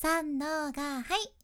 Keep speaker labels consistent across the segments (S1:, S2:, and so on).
S1: 三のがはい。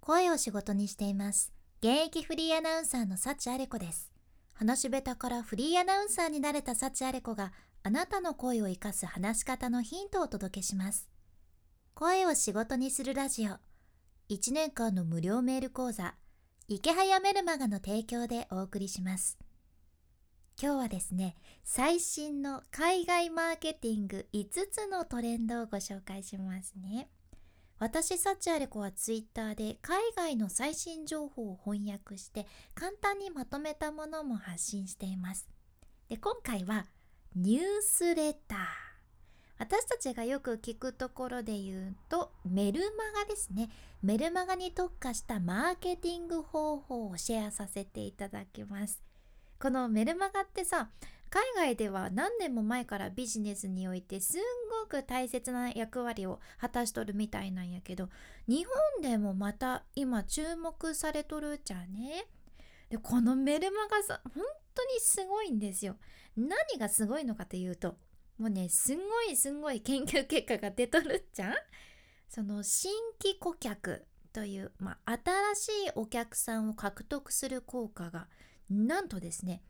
S1: 声を仕事にしています。現役フリーアナウンサーの幸あれ子です。話し下手からフリーアナウンサーになれた幸あれ子があなたの声を生かす話し方のヒントをお届けします。声を仕事にするラジオ。1年間の無料メール講座。池早メルマガの提供でお送りします。今日はですね最新の海外マーケティング5つのトレンドをご紹介しますね。私サチアレコはツイッターで海外の最新情報を翻訳して簡単にまとめたものも発信しています。で今回はニュースレター。私たちがよく聞くところで言うとメルマガですね。メルマガに特化したマーケティング方法をシェアさせていただきます。このメルマガってさ海外では何年も前からビジネスにおいてすんごく大切な役割を果たしとるみたいなんやけど日本でもまた今注目されとるじゃね？でこのメルマガさ本当にすごいんですよ。何がすごいのかというともうねすんごいすんごい研究結果が出とるじゃん？その新規顧客という、まあ、新しいお客さんを獲得する効果がなんとですね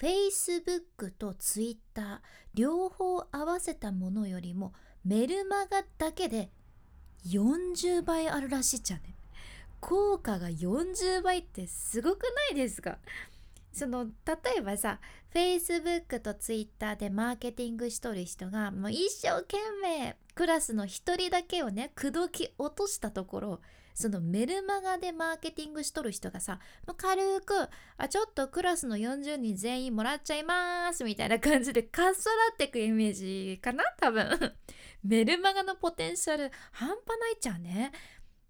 S1: Facebook と Twitter 両方合わせたものよりもメルマガだけで40倍あるらしいじゃね。効果が40倍ってすごくないですか？その例えばさ Facebook と Twitter でマーケティングしとる人がもう一生懸命クラスの1人だけをね口説き落としたところそのメルマガでマーケティングしとる人がさ、軽くあちょっとクラスの40人全員もらっちゃいますみたいな感じでかっさらってくイメージかな多分。メルマガのポテンシャル半端ないっちゃうね。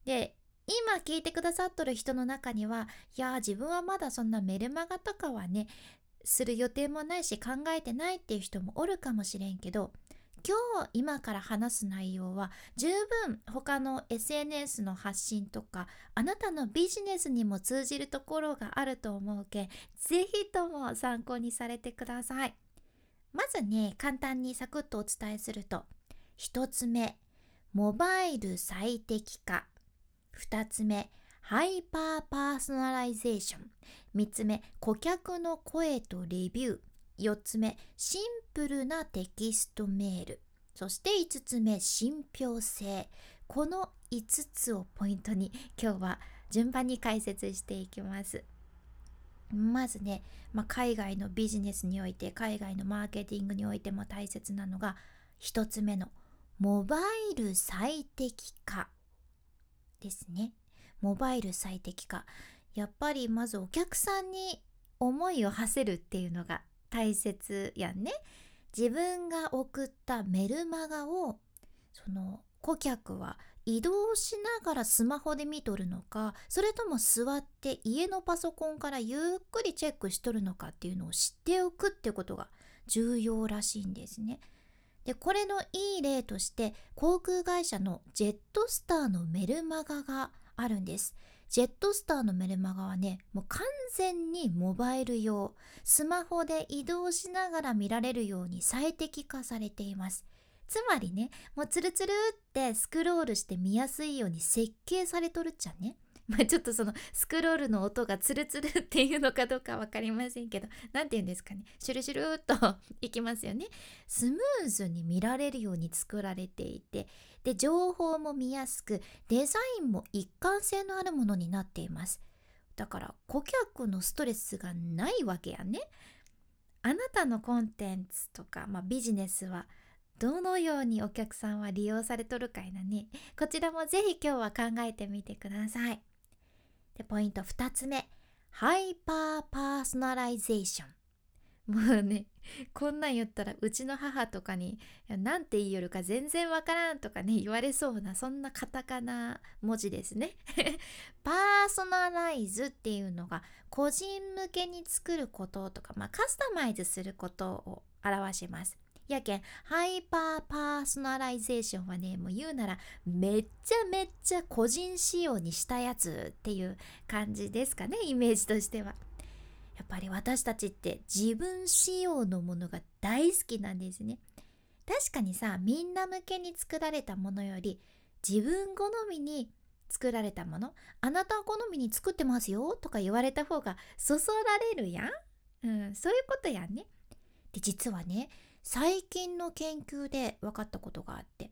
S1: で今聞いてくださっとる人の中にはいや自分はまだそんなメルマガとかはねする予定もないし考えてないっていう人もおるかもしれんけど今日今から話す内容は十分他の SNS の発信とかあなたのビジネスにも通じるところがあると思うけぜひとも参考にされてください。まずね簡単にサクッとお伝えすると1つ目モバイル最適化。2つ目ハイパーパーソナライゼーション。3つ目顧客の声とレビュー。4つ目シンプルなテキストメール。そして5つ目信憑性。この5つをポイントに今日は順番に解説していきます。まずね、まあ、海外のビジネスにおいて海外のマーケティングにおいても大切なのが1つ目のモバイル最適化。ですね。モバイル最適化。やっぱりまずお客さんに思いを馳せるっていうのが大切やんね自分が送ったメルマガをその顧客は移動しながらスマホで見とるのかそれとも座って家のパソコンからゆっくりチェックしとるのかっていうのを知っておくってことが重要らしいんですね。でこれのいい例として航空会社のジェットスターのメルマガがあるんです。ジェットスターのメルマガはねもう完全にモバイル用スマホで移動しながら見られるように最適化されています。つまりねもうツルツルってスクロールして見やすいように設計されとるっちゃね。まあちょっとそのスクロールの音がツルツルっていうのかどうか分かりませんけど何て言うんですかね。シュルシュルっと いきますよね。スムーズに見られるように作られていてで情報も見やすくデザインも一貫性のあるものになっています。だから顧客のストレスがないわけやね。あなたのコンテンツとか、まあ、ビジネスはどのようにお客さんは利用されとるかいなね。こちらもぜひ今日は考えてみてください。でポイント2つ目。ハイパーパーソナライゼーション。もうねこんなん言ったらうちの母とかに何て言いよるか全然わからんとかね言われそうなそんなカタカナ文字ですね パーソナライズっていうのが個人向けに作ることとか、まあ、カスタマイズすることを表しますやけんハイパーパーソナライゼーションはねもう言うならめっちゃめっちゃ個人仕様にしたやつっていう感じですかねイメージとしては。やっぱり私たちって自分仕様のものが大好きなんですね。確かにさみんな向けに作られたものより自分好みに作られたものあなた好みに作ってますよとか言われた方がそそられるやん、うん、そういうことやんねで実はね最近の研究で分かったことがあって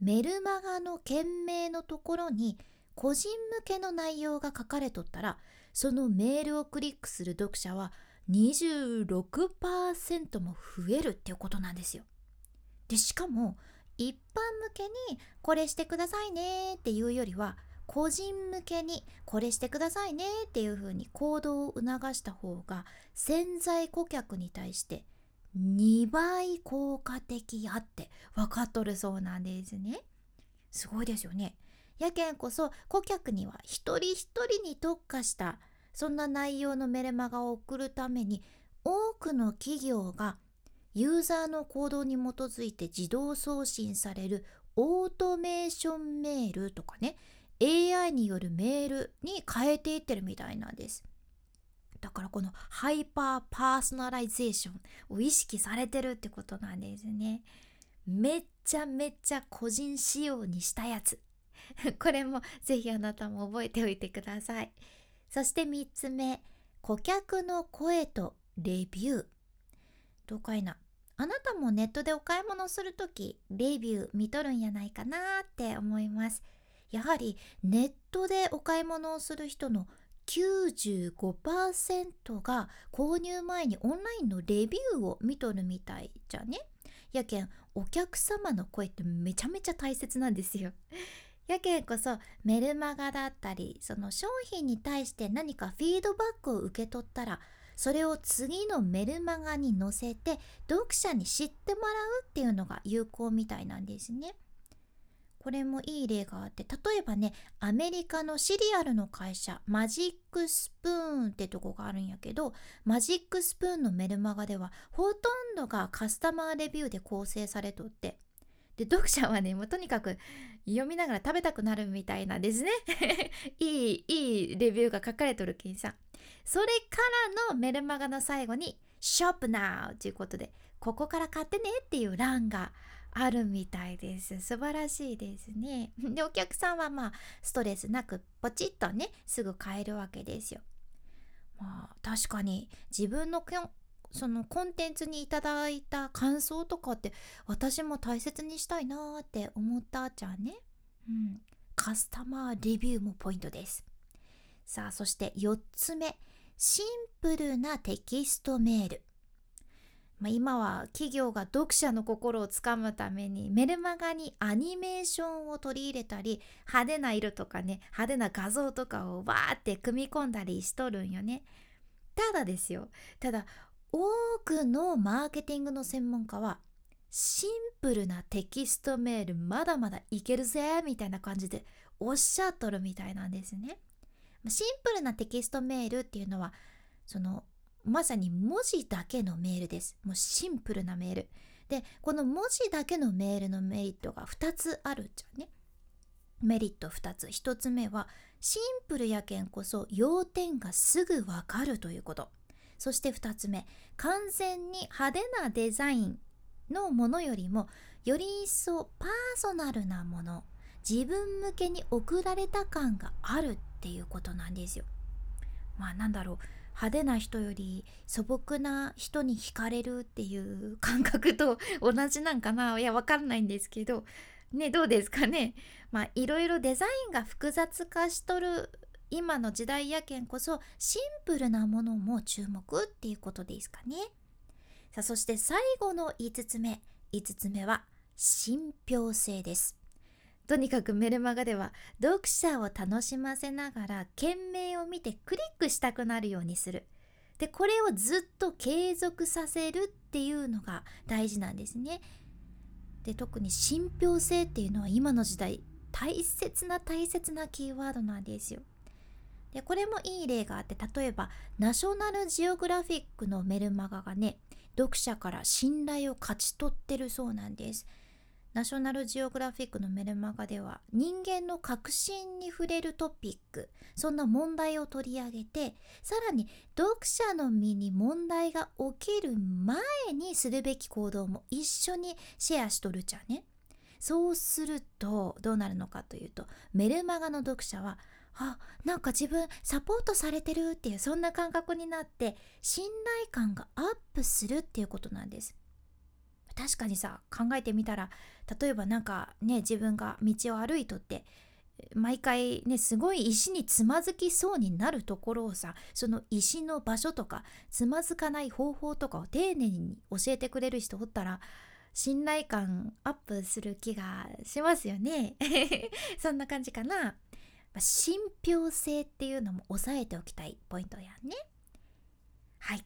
S1: メルマガの件名のところに個人向けの内容が書かれとったらそのメールをクリックする読者は26%も増えるっていうことなんですよ。でしかも一般向けにこれしてくださいねっていうよりは個人向けにこれしてくださいねっていう風に行動を促した方が潜在顧客に対して2倍効果的やって分かっとるそうなんですね。すごいですよね。やけんこそ顧客には一人一人に特化したそんな内容のメルマガを送るために多くの企業がユーザーの行動に基づいて自動送信されるオートメーションメールとかね AI によるメールに変えていってるみたいなんです。だからこのハイパーパーソナライゼーションを意識されてるってことなんですね。めっちゃめっちゃ個人仕様にしたやつ。これもぜひあなたも覚えておいてください。そして3つ目顧客の声とレビュー。どうかいな。あなたもネットでお買い物する時レビュー見とるんやないかなって思います。やはりネットでお買い物をする人の95%が購入前にオンラインのレビューを見とるみたいじゃね。やけんお客様の声ってめちゃめちゃ大切なんですよ。やけんこそメルマガだったりその商品に対して何かフィードバックを受け取ったらそれを次のメルマガに載せて読者に知ってもらうっていうのが有効みたいなんですね。これもいい例があって例えばねアメリカのシリアルの会社マジックスプーンってとこがあるんやけどマジックスプーンのメルマガではほとんどがカスタマーレビューで構成されとってで読者はねもうとにかく読みながら食べたくなるみたいなですね。いいいいレビューが書かれとるけんさ。それからのメルマガの最後に「ショップ now」ということでここから買ってねっていう欄があるみたいです。素晴らしいですね。でお客さんはまあストレスなくポチッとねすぐ買えるわけですよ。まあ確かに自分のそのコンテンツにいただいた感想とかって私も大切にしたいなーって思ったじゃんね。うん。カスタマーレビューもポイントです。さあそして4つ目シンプルなテキストメール。まあ、今は企業が読者の心をつかむためにメルマガにアニメーションを取り入れたり派手な色とかね派手な画像とかをバーって組み込んだりしとるんよね。ただですよただ多くのマーケティングの専門家はシンプルなテキストメールまだまだいけるぜみたいな感じでおっしゃっとるみたいなんですね。シンプルなテキストメールっていうのはそのまさに文字だけのメールです。もうシンプルなメール。でこの文字だけのメールのメリットが2つあるじゃね。メリット2つ。1つ目はシンプルやけんこそ要点がすぐわかるということ。そして2つ目完全に派手なデザインのものよりもより一層パーソナルなもの自分向けに送られた感があるっていうことなんですよ。まあなんだろう派手な人より素朴な人に惹かれるっていう感覚と 同じなんかないやわかんないんですけどねどうですかねまあいろいろデザインが複雑化しとる今の時代やけんこそシンプルなものも注目っていうことですかね。さあそして最後の5つ目5つ目は信憑性です。とにかくメルマガでは読者を楽しませながら件名を見てクリックしたくなるようにする。でこれをずっと継続させるっていうのが大事なんですね。で特に信憑性っていうのは今の時代大切な大切なキーワードなんですよ。でこれもいい例があって例えばナショナルジオグラフィックのメルマガがね読者から信頼を勝ち取ってるそうなんです。ナショナルジオグラフィックのメルマガでは人間の革新に触れるトピックそんな問題を取り上げてさらに読者の身に問題が起きる前にするべき行動も一緒にシェアしとるじゃね。そうするとどうなるのかというとメルマガの読者はあなんか自分サポートされてるっていうそんな感覚になって信頼感がアップするっていうことなんです。確かにさ考えてみたら例えばなんかね自分が道を歩いとって毎回ねすごい石につまずきそうになるところをさその石の場所とかつまずかない方法とかを丁寧に教えてくれる人おったら信頼感アップする気がしますよね。そんな感じかな。信憑性っていうのも押さえておきたいポイントやね。はい。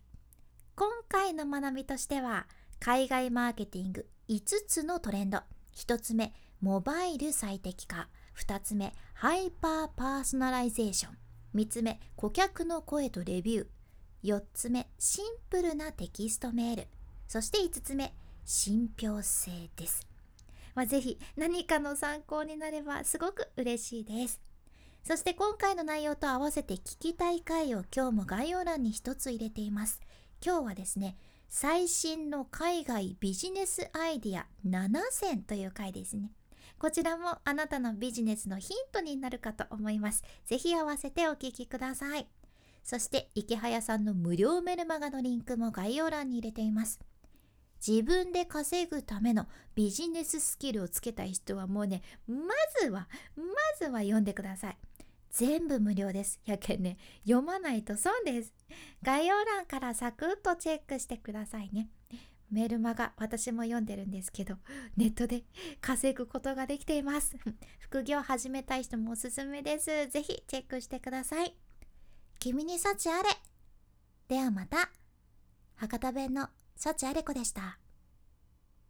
S1: 今回の学びとしては海外マーケティング5つのトレンド。1つ目モバイル最適化。2つ目ハイパーパーソナライゼーション。3つ目顧客の声とレビュー。4つ目シンプルなテキストメール。そして5つ目信憑性です、まあ、ぜひ何かの参考になればすごく嬉しいです。そして今回の内容と合わせて聞きたい回を今日も概要欄に一つ入れています今日はですね最新の海外ビジネスアイディア7選という回ですねこちらもあなたのビジネスのヒントになるかと思います。ぜひ合わせてお聞きください。そして池早さんの無料メルマガのリンクも概要欄に入れています。自分で稼ぐためのビジネススキルをつけたい人はもうね、まずは、まずは読んでください。全部無料です。やけんね、読まないと損です。概要欄からサクッとチェックしてくださいね。メルマガ私も読んでるんですけどネットで稼ぐことができています。副業始めたい人もおすすめです。ぜひチェックしてください。君に幸あれ。ではまた。博多弁の幸あれ子でした。